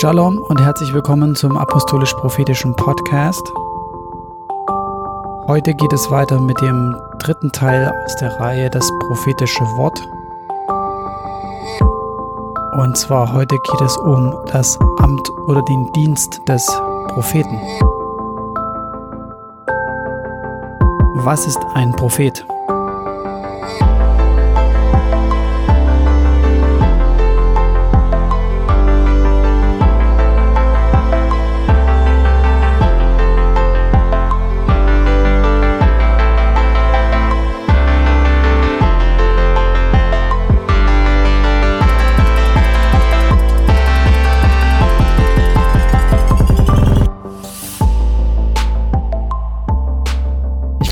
Shalom und herzlich willkommen zum Apostolisch-Prophetischen Podcast. Heute geht es weiter mit dem dritten Teil aus der Reihe Das prophetische Wort. Und zwar heute geht es um das Amt oder den Dienst des Propheten. Was ist ein Prophet?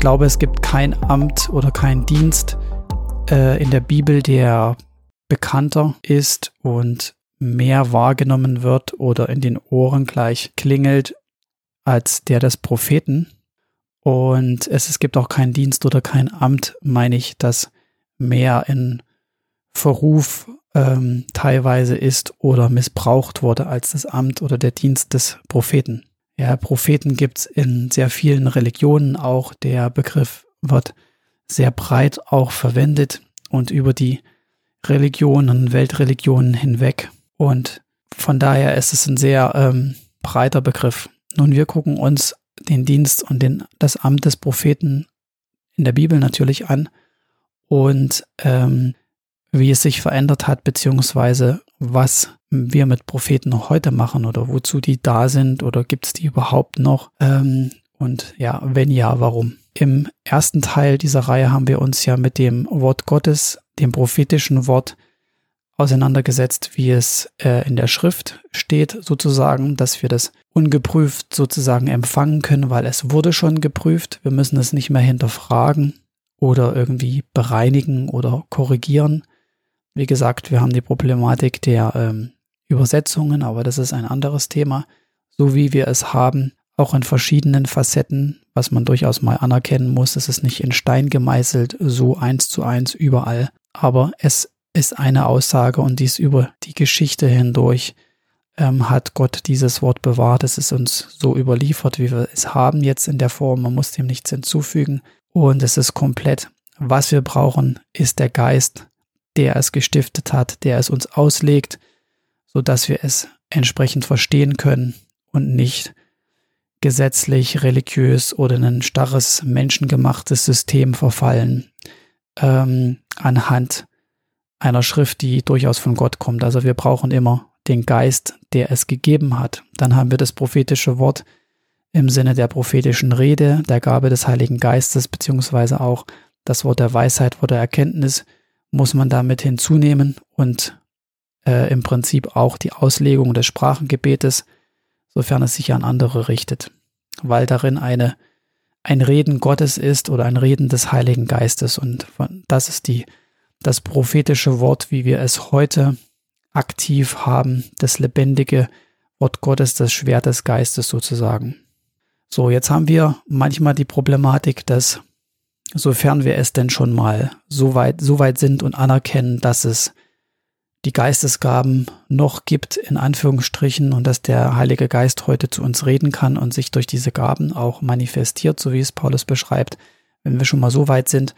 Glaube, es gibt kein Amt oder kein Dienst äh, in der Bibel, der bekannter ist und mehr wahrgenommen wird oder in den Ohren gleich klingelt als der des Propheten. Und es, es gibt auch keinen Dienst oder kein Amt, meine ich, das mehr in Verruf ähm, teilweise ist oder missbraucht wurde als das Amt oder der Dienst des Propheten. Ja, Propheten gibt's in sehr vielen Religionen auch. Der Begriff wird sehr breit auch verwendet und über die Religionen, Weltreligionen hinweg. Und von daher ist es ein sehr ähm, breiter Begriff. Nun, wir gucken uns den Dienst und den, das Amt des Propheten in der Bibel natürlich an und ähm, wie es sich verändert hat, beziehungsweise was wir mit Propheten noch heute machen oder wozu die da sind oder gibt es die überhaupt noch? Ähm, und ja, wenn ja, warum? Im ersten Teil dieser Reihe haben wir uns ja mit dem Wort Gottes, dem prophetischen Wort, auseinandergesetzt, wie es äh, in der Schrift steht, sozusagen, dass wir das ungeprüft sozusagen empfangen können, weil es wurde schon geprüft. Wir müssen es nicht mehr hinterfragen oder irgendwie bereinigen oder korrigieren. Wie gesagt, wir haben die Problematik der ähm, Übersetzungen, aber das ist ein anderes Thema, so wie wir es haben, auch in verschiedenen Facetten, was man durchaus mal anerkennen muss. Es ist nicht in Stein gemeißelt, so eins zu eins überall, aber es ist eine Aussage und dies über die Geschichte hindurch ähm, hat Gott dieses Wort bewahrt. Es ist uns so überliefert, wie wir es haben jetzt in der Form. Man muss dem nichts hinzufügen und es ist komplett. Was wir brauchen, ist der Geist, der es gestiftet hat, der es uns auslegt, so dass wir es entsprechend verstehen können und nicht gesetzlich, religiös oder in ein starres menschengemachtes System verfallen ähm, anhand einer Schrift, die durchaus von Gott kommt. Also wir brauchen immer den Geist, der es gegeben hat. Dann haben wir das prophetische Wort im Sinne der prophetischen Rede, der Gabe des Heiligen Geistes, beziehungsweise auch das Wort der Weisheit, Wort der Erkenntnis, muss man damit hinzunehmen und äh, im Prinzip auch die Auslegung des Sprachengebetes, sofern es sich an andere richtet, weil darin eine ein Reden Gottes ist oder ein Reden des Heiligen Geistes und das ist die das prophetische Wort, wie wir es heute aktiv haben, das lebendige Wort Gottes, das Schwert des Geistes sozusagen. So, jetzt haben wir manchmal die Problematik, dass sofern wir es denn schon mal so weit, so weit sind und anerkennen, dass es die Geistesgaben noch gibt, in Anführungsstrichen, und dass der Heilige Geist heute zu uns reden kann und sich durch diese Gaben auch manifestiert, so wie es Paulus beschreibt. Wenn wir schon mal so weit sind,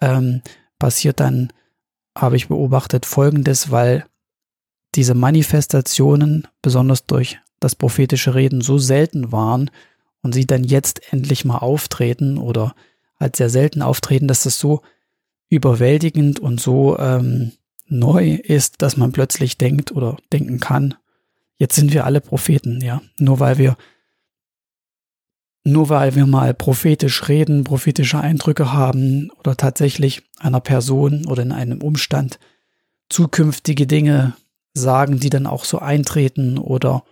ähm, passiert dann, habe ich beobachtet, Folgendes, weil diese Manifestationen, besonders durch das prophetische Reden, so selten waren und sie dann jetzt endlich mal auftreten oder halt sehr selten auftreten, dass das so überwältigend und so ähm, neu ist, dass man plötzlich denkt oder denken kann, jetzt sind wir alle Propheten, ja. Nur weil wir, nur weil wir mal prophetisch reden, prophetische Eindrücke haben oder tatsächlich einer Person oder in einem Umstand zukünftige Dinge sagen, die dann auch so eintreten oder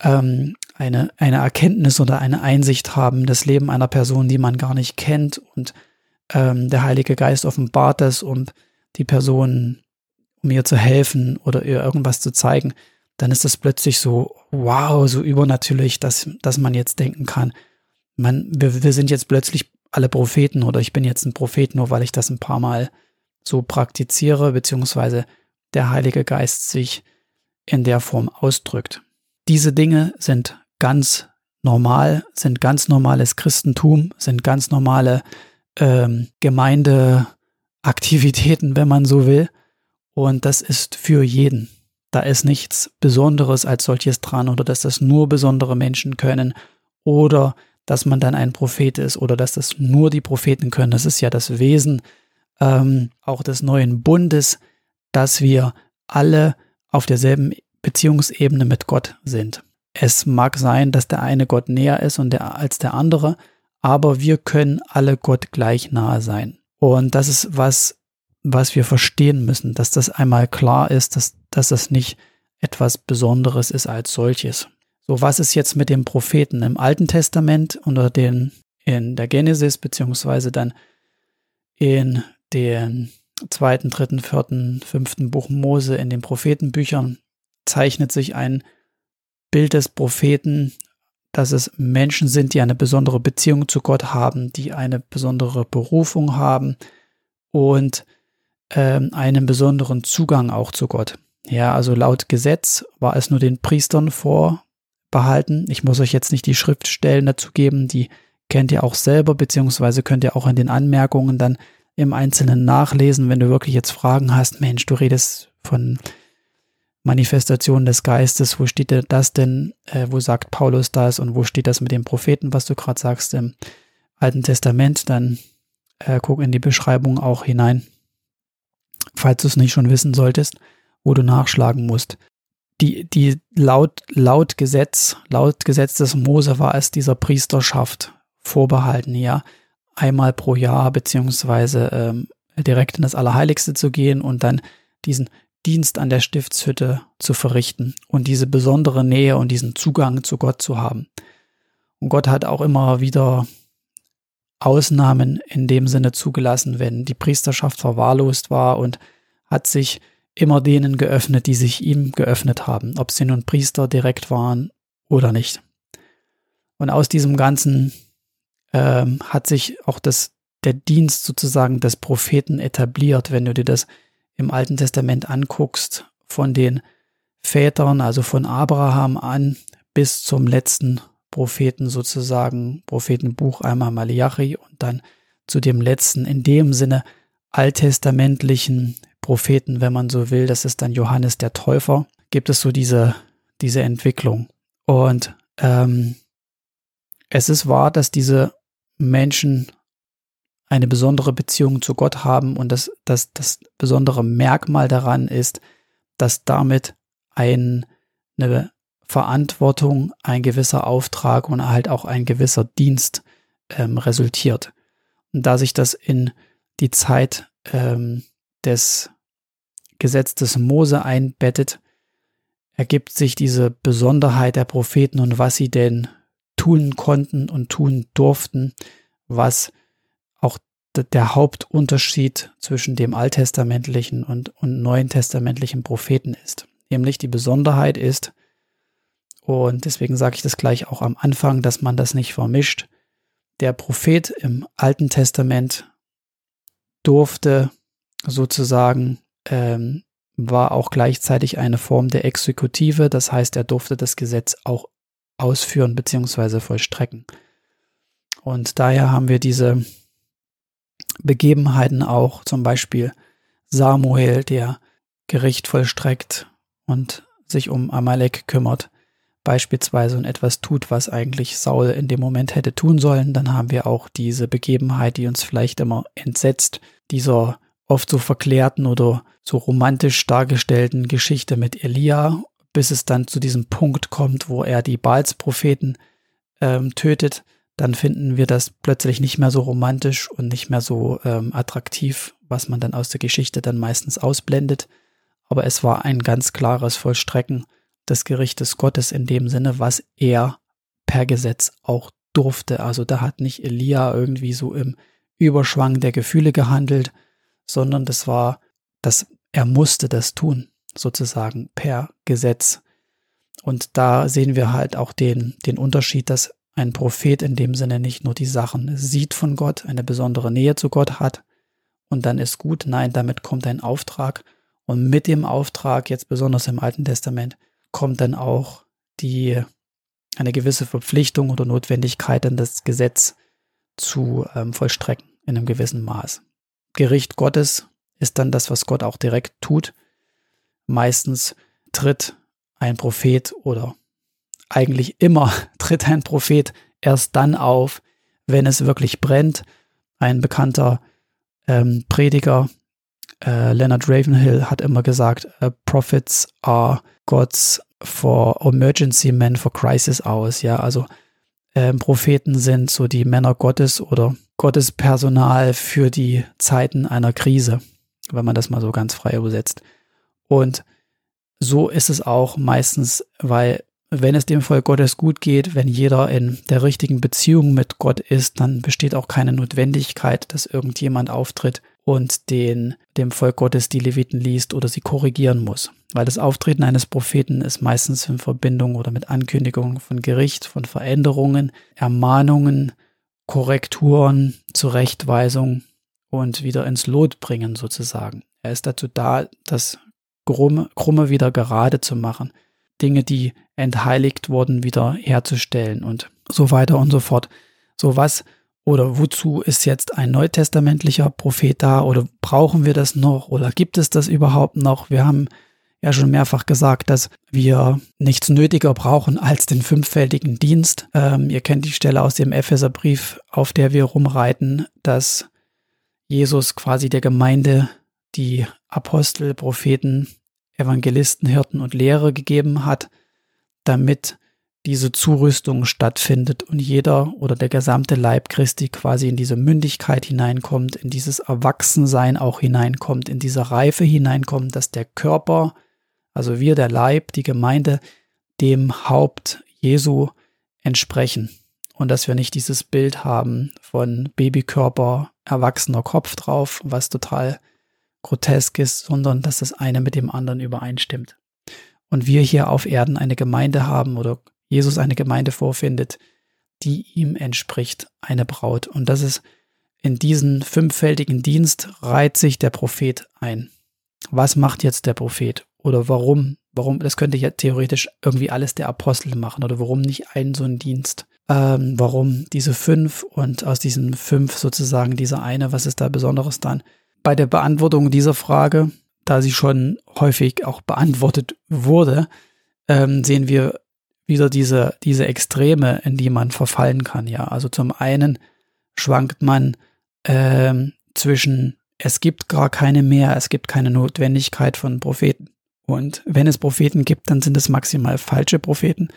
ähm, eine, eine Erkenntnis oder eine Einsicht haben, das Leben einer Person, die man gar nicht kennt und ähm, der Heilige Geist offenbart es, um die Person um ihr zu helfen oder ihr irgendwas zu zeigen, dann ist das plötzlich so, wow, so übernatürlich, dass, dass man jetzt denken kann, man, wir, wir sind jetzt plötzlich alle Propheten oder ich bin jetzt ein Prophet, nur weil ich das ein paar Mal so praktiziere, beziehungsweise der Heilige Geist sich in der Form ausdrückt. diese Dinge sind ganz normal, sind ganz normales Christentum, sind ganz normale ähm, Gemeindeaktivitäten, wenn man so will. Und das ist für jeden. Da ist nichts Besonderes als solches dran oder dass das nur besondere Menschen können oder dass man dann ein Prophet ist oder dass das nur die Propheten können. Das ist ja das Wesen ähm, auch des neuen Bundes, dass wir alle auf derselben Beziehungsebene mit Gott sind. Es mag sein, dass der eine Gott näher ist und der, als der andere, aber wir können alle Gott gleich nahe sein. Und das ist was, was wir verstehen müssen, dass das einmal klar ist, dass, dass das nicht etwas Besonderes ist als solches. So, was ist jetzt mit dem Propheten im Alten Testament unter den in der Genesis beziehungsweise dann in den zweiten, dritten, vierten, fünften Buch Mose in den Prophetenbüchern zeichnet sich ein Bild des Propheten, dass es Menschen sind, die eine besondere Beziehung zu Gott haben, die eine besondere Berufung haben und ähm, einen besonderen Zugang auch zu Gott. Ja, also laut Gesetz war es nur den Priestern vorbehalten. Ich muss euch jetzt nicht die Schriftstellen dazu geben, die kennt ihr auch selber, beziehungsweise könnt ihr auch in den Anmerkungen dann im Einzelnen nachlesen, wenn du wirklich jetzt Fragen hast. Mensch, du redest von Manifestation des Geistes, wo steht das denn, äh, wo sagt Paulus das und wo steht das mit den Propheten, was du gerade sagst im Alten Testament, dann äh, guck in die Beschreibung auch hinein, falls du es nicht schon wissen solltest, wo du nachschlagen musst. Die, die laut, laut Gesetz, laut Gesetz des Mose war es dieser Priesterschaft vorbehalten, ja, einmal pro Jahr beziehungsweise ähm, direkt in das Allerheiligste zu gehen und dann diesen Dienst an der Stiftshütte zu verrichten und diese besondere Nähe und diesen Zugang zu Gott zu haben. Und Gott hat auch immer wieder Ausnahmen in dem Sinne zugelassen, wenn die Priesterschaft verwahrlost war und hat sich immer denen geöffnet, die sich ihm geöffnet haben, ob sie nun Priester direkt waren oder nicht. Und aus diesem Ganzen ähm, hat sich auch das, der Dienst sozusagen des Propheten etabliert, wenn du dir das im Alten Testament anguckst, von den Vätern, also von Abraham an bis zum letzten Propheten sozusagen, Prophetenbuch einmal Malachi und dann zu dem letzten, in dem Sinne alttestamentlichen Propheten, wenn man so will, das ist dann Johannes der Täufer, gibt es so diese, diese Entwicklung. Und ähm, es ist wahr, dass diese Menschen eine besondere Beziehung zu Gott haben und das, das, das besondere Merkmal daran ist, dass damit ein, eine Verantwortung, ein gewisser Auftrag und halt auch ein gewisser Dienst ähm, resultiert. Und da sich das in die Zeit ähm, des Gesetzes Mose einbettet, ergibt sich diese Besonderheit der Propheten und was sie denn tun konnten und tun durften, was der Hauptunterschied zwischen dem alttestamentlichen und, und neuen testamentlichen Propheten ist. Nämlich die Besonderheit ist, und deswegen sage ich das gleich auch am Anfang, dass man das nicht vermischt. Der Prophet im Alten Testament durfte sozusagen, ähm, war auch gleichzeitig eine Form der Exekutive, das heißt, er durfte das Gesetz auch ausführen bzw. vollstrecken. Und daher haben wir diese Begebenheiten auch, zum Beispiel Samuel, der Gericht vollstreckt und sich um Amalek kümmert, beispielsweise und etwas tut, was eigentlich Saul in dem Moment hätte tun sollen, dann haben wir auch diese Begebenheit, die uns vielleicht immer entsetzt, dieser oft so verklärten oder so romantisch dargestellten Geschichte mit Elia, bis es dann zu diesem Punkt kommt, wo er die Baalspropheten ähm, tötet dann finden wir das plötzlich nicht mehr so romantisch und nicht mehr so ähm, attraktiv, was man dann aus der Geschichte dann meistens ausblendet. Aber es war ein ganz klares Vollstrecken des Gerichtes Gottes in dem Sinne, was er per Gesetz auch durfte. Also da hat nicht Elia irgendwie so im Überschwang der Gefühle gehandelt, sondern das war, dass er musste das tun, sozusagen per Gesetz. Und da sehen wir halt auch den, den Unterschied, dass ein Prophet in dem Sinne nicht nur die Sachen sieht von Gott, eine besondere Nähe zu Gott hat und dann ist gut. Nein, damit kommt ein Auftrag und mit dem Auftrag, jetzt besonders im Alten Testament, kommt dann auch die eine gewisse Verpflichtung oder Notwendigkeit, dann das Gesetz zu ähm, vollstrecken in einem gewissen Maß. Gericht Gottes ist dann das, was Gott auch direkt tut. Meistens tritt ein Prophet oder eigentlich immer tritt ein Prophet erst dann auf, wenn es wirklich brennt. Ein bekannter ähm, Prediger, äh, Leonard Ravenhill, hat immer gesagt, uh, Prophets are God's for emergency men for crisis hours. Ja, also ähm, Propheten sind so die Männer Gottes oder Gottes Personal für die Zeiten einer Krise, wenn man das mal so ganz frei übersetzt. Und so ist es auch meistens, weil wenn es dem Volk Gottes gut geht, wenn jeder in der richtigen Beziehung mit Gott ist, dann besteht auch keine Notwendigkeit, dass irgendjemand auftritt und den, dem Volk Gottes die Leviten liest oder sie korrigieren muss. Weil das Auftreten eines Propheten ist meistens in Verbindung oder mit Ankündigungen von Gericht, von Veränderungen, Ermahnungen, Korrekturen, Zurechtweisung und wieder ins Lot bringen sozusagen. Er ist dazu da, das Krumme, wieder gerade zu machen. Dinge, die entheiligt wurden, wieder herzustellen und so weiter und so fort. So was oder wozu ist jetzt ein neutestamentlicher Prophet da oder brauchen wir das noch oder gibt es das überhaupt noch? Wir haben ja schon mehrfach gesagt, dass wir nichts nötiger brauchen als den fünffältigen Dienst. Ähm, ihr kennt die Stelle aus dem Epheserbrief, auf der wir rumreiten, dass Jesus quasi der Gemeinde die Apostel, Propheten, Evangelisten, Hirten und Lehrer gegeben hat, damit diese Zurüstung stattfindet und jeder oder der gesamte Leib Christi quasi in diese Mündigkeit hineinkommt, in dieses Erwachsensein auch hineinkommt, in diese Reife hineinkommt, dass der Körper, also wir, der Leib, die Gemeinde, dem Haupt Jesu entsprechen und dass wir nicht dieses Bild haben von Babykörper, erwachsener Kopf drauf, was total grotesk ist, sondern dass das eine mit dem anderen übereinstimmt. Und wir hier auf Erden eine Gemeinde haben oder Jesus eine Gemeinde vorfindet, die ihm entspricht, eine Braut. Und das ist in diesen fünffältigen Dienst reiht sich der Prophet ein. Was macht jetzt der Prophet? Oder warum? Warum? Das könnte ja theoretisch irgendwie alles der Apostel machen. Oder warum nicht einen so einen Dienst? Ähm, warum diese fünf und aus diesen fünf sozusagen dieser eine? Was ist da Besonderes dann? Bei der Beantwortung dieser Frage, da sie schon häufig auch beantwortet wurde, ähm, sehen wir wieder diese, diese Extreme, in die man verfallen kann. Ja, also zum einen schwankt man ähm, zwischen es gibt gar keine mehr, es gibt keine Notwendigkeit von Propheten. Und wenn es Propheten gibt, dann sind es maximal falsche Propheten,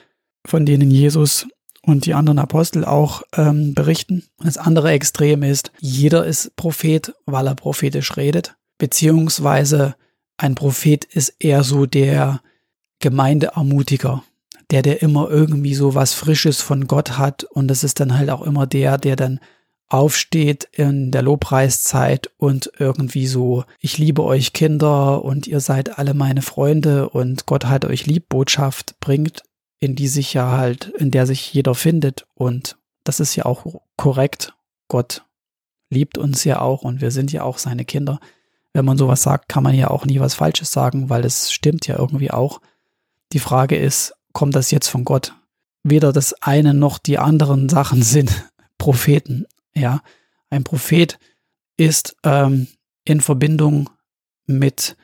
von denen Jesus und die anderen Apostel auch ähm, berichten. Das andere Extrem ist, jeder ist Prophet, weil er prophetisch redet, beziehungsweise ein Prophet ist eher so der Gemeindeermutiger, der, der immer irgendwie so was Frisches von Gott hat und das ist dann halt auch immer der, der dann aufsteht in der Lobpreiszeit und irgendwie so, ich liebe euch Kinder und ihr seid alle meine Freunde und Gott hat euch lieb Botschaft bringt in die sich ja halt, in der sich jeder findet. Und das ist ja auch korrekt. Gott liebt uns ja auch und wir sind ja auch seine Kinder. Wenn man sowas sagt, kann man ja auch nie was Falsches sagen, weil es stimmt ja irgendwie auch. Die Frage ist, kommt das jetzt von Gott? Weder das eine noch die anderen Sachen sind Propheten. Ja, ein Prophet ist ähm, in Verbindung mit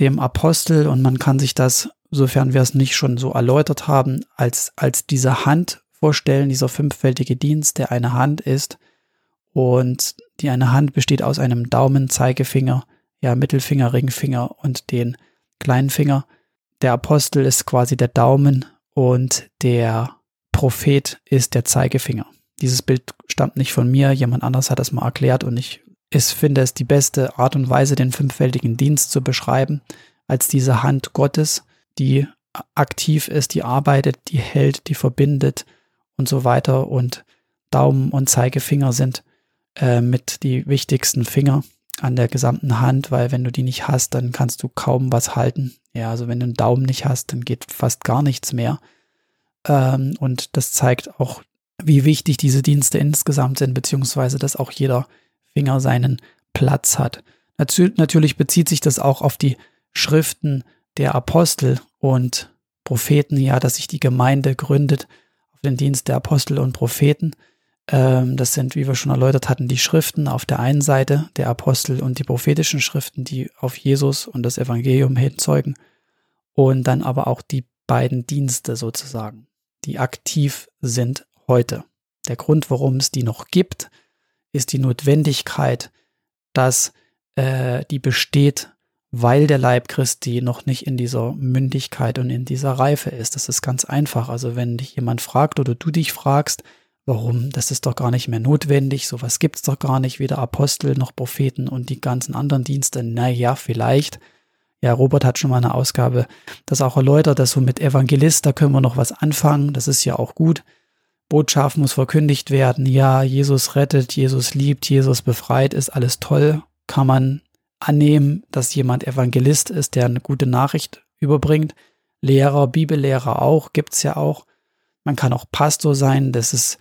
dem Apostel und man kann sich das sofern wir es nicht schon so erläutert haben, als, als diese Hand vorstellen, dieser fünffältige Dienst, der eine Hand ist. Und die eine Hand besteht aus einem Daumen, Zeigefinger, ja, Mittelfinger, Ringfinger und den kleinen Finger. Der Apostel ist quasi der Daumen und der Prophet ist der Zeigefinger. Dieses Bild stammt nicht von mir, jemand anderes hat das mal erklärt und ich, ich finde es die beste Art und Weise, den fünffältigen Dienst zu beschreiben, als diese Hand Gottes, die aktiv ist, die arbeitet, die hält, die verbindet und so weiter. Und Daumen und Zeigefinger sind äh, mit die wichtigsten Finger an der gesamten Hand, weil wenn du die nicht hast, dann kannst du kaum was halten. Ja, also wenn du einen Daumen nicht hast, dann geht fast gar nichts mehr. Ähm, und das zeigt auch, wie wichtig diese Dienste insgesamt sind, beziehungsweise dass auch jeder Finger seinen Platz hat. Natürlich bezieht sich das auch auf die Schriften der Apostel und Propheten, ja, dass sich die Gemeinde gründet auf den Dienst der Apostel und Propheten. Ähm, das sind, wie wir schon erläutert hatten, die Schriften auf der einen Seite der Apostel und die prophetischen Schriften, die auf Jesus und das Evangelium hinzeugen. Und dann aber auch die beiden Dienste sozusagen, die aktiv sind heute. Der Grund, warum es die noch gibt, ist die Notwendigkeit, dass äh, die besteht, weil der Leib Christi noch nicht in dieser Mündigkeit und in dieser Reife ist. Das ist ganz einfach. Also wenn dich jemand fragt oder du dich fragst, warum, das ist doch gar nicht mehr notwendig, sowas gibt's doch gar nicht, weder Apostel noch Propheten und die ganzen anderen Dienste. Naja, vielleicht. Ja, Robert hat schon mal eine Ausgabe das auch erläutert, dass so mit Evangelist, da können wir noch was anfangen, das ist ja auch gut. Botschaft muss verkündigt werden, ja, Jesus rettet, Jesus liebt, Jesus befreit, ist alles toll, kann man annehmen, dass jemand Evangelist ist, der eine gute Nachricht überbringt. Lehrer, Bibellehrer auch, gibt's ja auch. Man kann auch Pastor sein, das ist,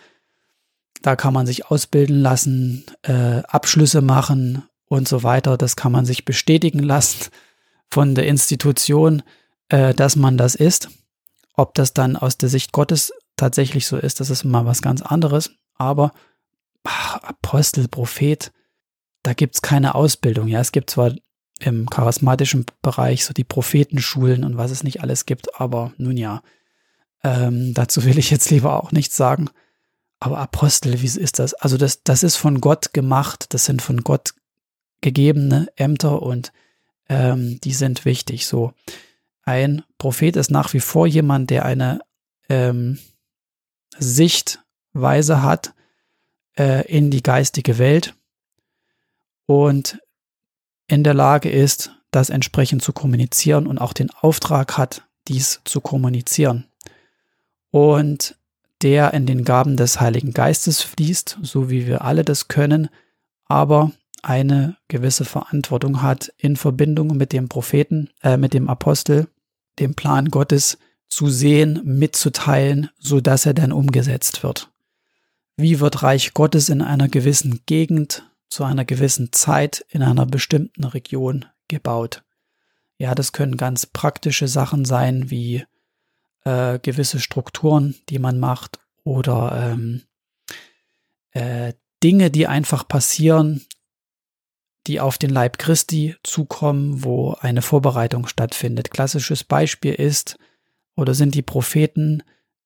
da kann man sich ausbilden lassen, äh, Abschlüsse machen und so weiter. Das kann man sich bestätigen lassen von der Institution, äh, dass man das ist. Ob das dann aus der Sicht Gottes tatsächlich so ist, das ist mal was ganz anderes. Aber ach, Apostel, Prophet, da gibt's keine Ausbildung. Ja, es gibt zwar im charismatischen Bereich so die Prophetenschulen und was es nicht alles gibt, aber nun ja, ähm, dazu will ich jetzt lieber auch nichts sagen. Aber Apostel, wie ist das? Also das, das ist von Gott gemacht, das sind von Gott gegebene Ämter und ähm, die sind wichtig. So, ein Prophet ist nach wie vor jemand, der eine ähm, Sichtweise hat äh, in die geistige Welt und in der Lage ist, das entsprechend zu kommunizieren und auch den Auftrag hat, dies zu kommunizieren. Und der in den Gaben des Heiligen Geistes fließt, so wie wir alle das können, aber eine gewisse Verantwortung hat in Verbindung mit dem Propheten, äh, mit dem Apostel, dem Plan Gottes zu sehen, mitzuteilen, so dass er dann umgesetzt wird. Wie wird Reich Gottes in einer gewissen Gegend zu einer gewissen Zeit in einer bestimmten Region gebaut. Ja, das können ganz praktische Sachen sein, wie äh, gewisse Strukturen, die man macht, oder ähm, äh, Dinge, die einfach passieren, die auf den Leib Christi zukommen, wo eine Vorbereitung stattfindet. Klassisches Beispiel ist oder sind die Propheten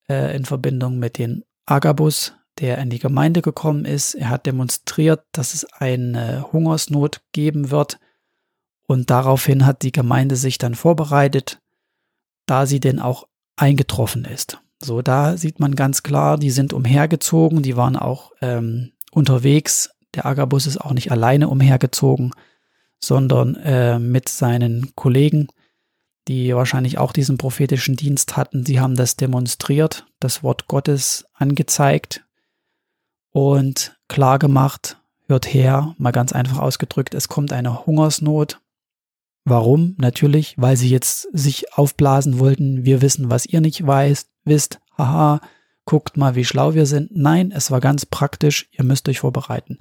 äh, in Verbindung mit den Agabus, der in die Gemeinde gekommen ist. Er hat demonstriert, dass es eine Hungersnot geben wird. Und daraufhin hat die Gemeinde sich dann vorbereitet, da sie denn auch eingetroffen ist. So, da sieht man ganz klar, die sind umhergezogen, die waren auch ähm, unterwegs. Der Agabus ist auch nicht alleine umhergezogen, sondern äh, mit seinen Kollegen, die wahrscheinlich auch diesen prophetischen Dienst hatten. Sie haben das demonstriert, das Wort Gottes angezeigt, und klar gemacht, hört her, mal ganz einfach ausgedrückt, es kommt eine Hungersnot. Warum? Natürlich, weil sie jetzt sich aufblasen wollten, wir wissen, was ihr nicht weißt, wisst, haha, guckt mal, wie schlau wir sind. Nein, es war ganz praktisch, ihr müsst euch vorbereiten.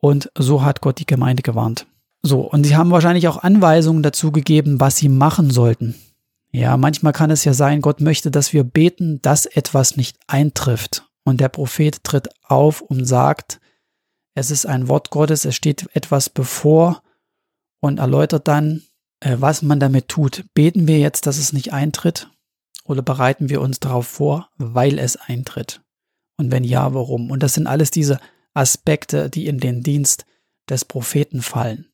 Und so hat Gott die Gemeinde gewarnt. So, und sie haben wahrscheinlich auch Anweisungen dazu gegeben, was sie machen sollten. Ja, manchmal kann es ja sein, Gott möchte, dass wir beten, dass etwas nicht eintrifft. Und der Prophet tritt auf und sagt, es ist ein Wort Gottes, es steht etwas bevor und erläutert dann, äh, was man damit tut. Beten wir jetzt, dass es nicht eintritt oder bereiten wir uns darauf vor, weil es eintritt? Und wenn ja, warum? Und das sind alles diese Aspekte, die in den Dienst des Propheten fallen.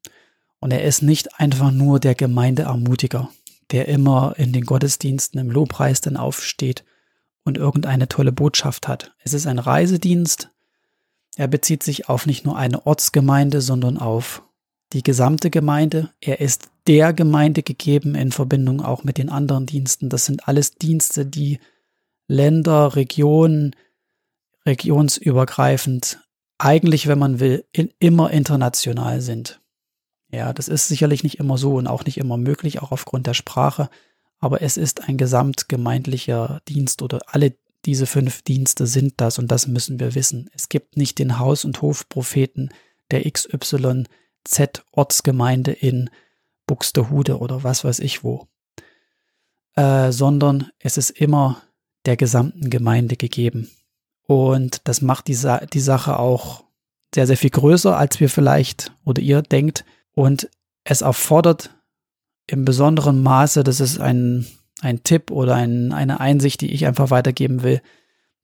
Und er ist nicht einfach nur der Gemeindeermutiger, der immer in den Gottesdiensten im Lobpreis dann aufsteht und irgendeine tolle Botschaft hat. Es ist ein Reisedienst. Er bezieht sich auf nicht nur eine Ortsgemeinde, sondern auf die gesamte Gemeinde. Er ist der Gemeinde gegeben in Verbindung auch mit den anderen Diensten. Das sind alles Dienste, die Länder, Regionen, regionsübergreifend, eigentlich, wenn man will, in, immer international sind. Ja, das ist sicherlich nicht immer so und auch nicht immer möglich, auch aufgrund der Sprache aber es ist ein gesamtgemeindlicher Dienst oder alle diese fünf Dienste sind das und das müssen wir wissen. Es gibt nicht den Haus- und Hofpropheten der XYZ Ortsgemeinde in Buxtehude oder was weiß ich wo. äh, sondern es ist immer der gesamten Gemeinde gegeben. Und das macht die, Sa die Sache auch sehr, sehr viel größer, als wir vielleicht oder ihr denkt. Und es erfordert im besonderen Maße, das ist ein, ein Tipp oder ein, eine Einsicht, die ich einfach weitergeben will,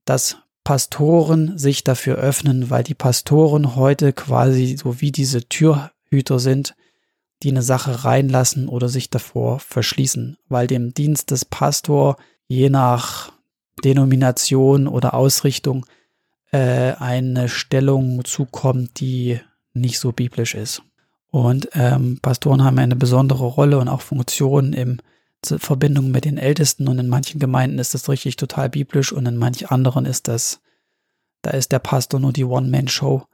dass Pastoren sich dafür öffnen, weil die Pastoren heute quasi so wie diese Türhüter sind, die eine Sache reinlassen oder sich davor verschließen, weil dem Dienst des Pastor je nach Denomination oder Ausrichtung äh, eine Stellung zukommt, die nicht so biblisch ist. Und ähm, Pastoren haben eine besondere Rolle und auch Funktion im Verbindung mit den Ältesten und in manchen Gemeinden ist das richtig total biblisch und in manchen anderen ist das, da ist der Pastor nur die One-Man-Show.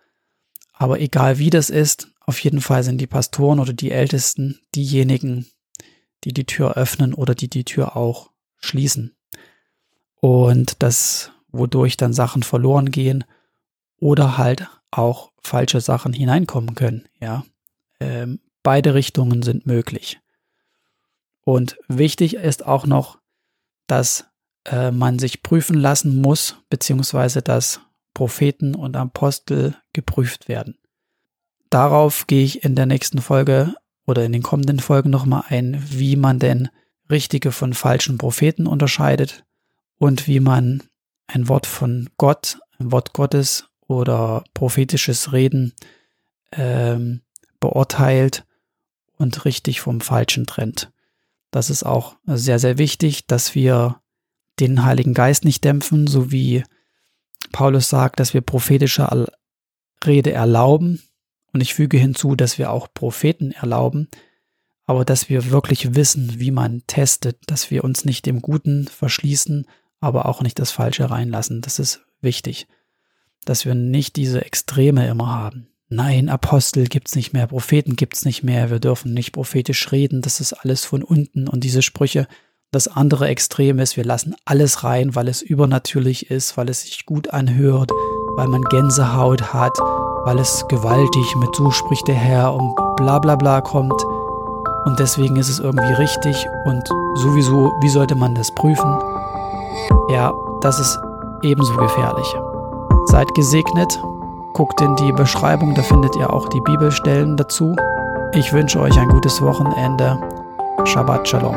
Aber egal wie das ist, auf jeden Fall sind die Pastoren oder die Ältesten diejenigen, die die Tür öffnen oder die die Tür auch schließen. Und das, wodurch dann Sachen verloren gehen oder halt auch falsche Sachen hineinkommen können, ja. Ähm, beide Richtungen sind möglich. Und wichtig ist auch noch, dass äh, man sich prüfen lassen muss, beziehungsweise dass Propheten und Apostel geprüft werden. Darauf gehe ich in der nächsten Folge oder in den kommenden Folgen nochmal ein, wie man denn richtige von falschen Propheten unterscheidet und wie man ein Wort von Gott, ein Wort Gottes oder prophetisches Reden ähm, beurteilt und richtig vom Falschen trennt. Das ist auch sehr, sehr wichtig, dass wir den Heiligen Geist nicht dämpfen, so wie Paulus sagt, dass wir prophetische Rede erlauben. Und ich füge hinzu, dass wir auch Propheten erlauben, aber dass wir wirklich wissen, wie man testet, dass wir uns nicht dem Guten verschließen, aber auch nicht das Falsche reinlassen. Das ist wichtig, dass wir nicht diese Extreme immer haben. Nein, Apostel gibt's nicht mehr, Propheten gibt's nicht mehr, wir dürfen nicht prophetisch reden, das ist alles von unten und diese Sprüche. Das andere Extrem ist, wir lassen alles rein, weil es übernatürlich ist, weil es sich gut anhört, weil man Gänsehaut hat, weil es gewaltig mit so spricht der Herr und bla bla bla kommt. Und deswegen ist es irgendwie richtig und sowieso, wie sollte man das prüfen? Ja, das ist ebenso gefährlich. Seid gesegnet Guckt in die Beschreibung, da findet ihr auch die Bibelstellen dazu. Ich wünsche euch ein gutes Wochenende. Shabbat Shalom.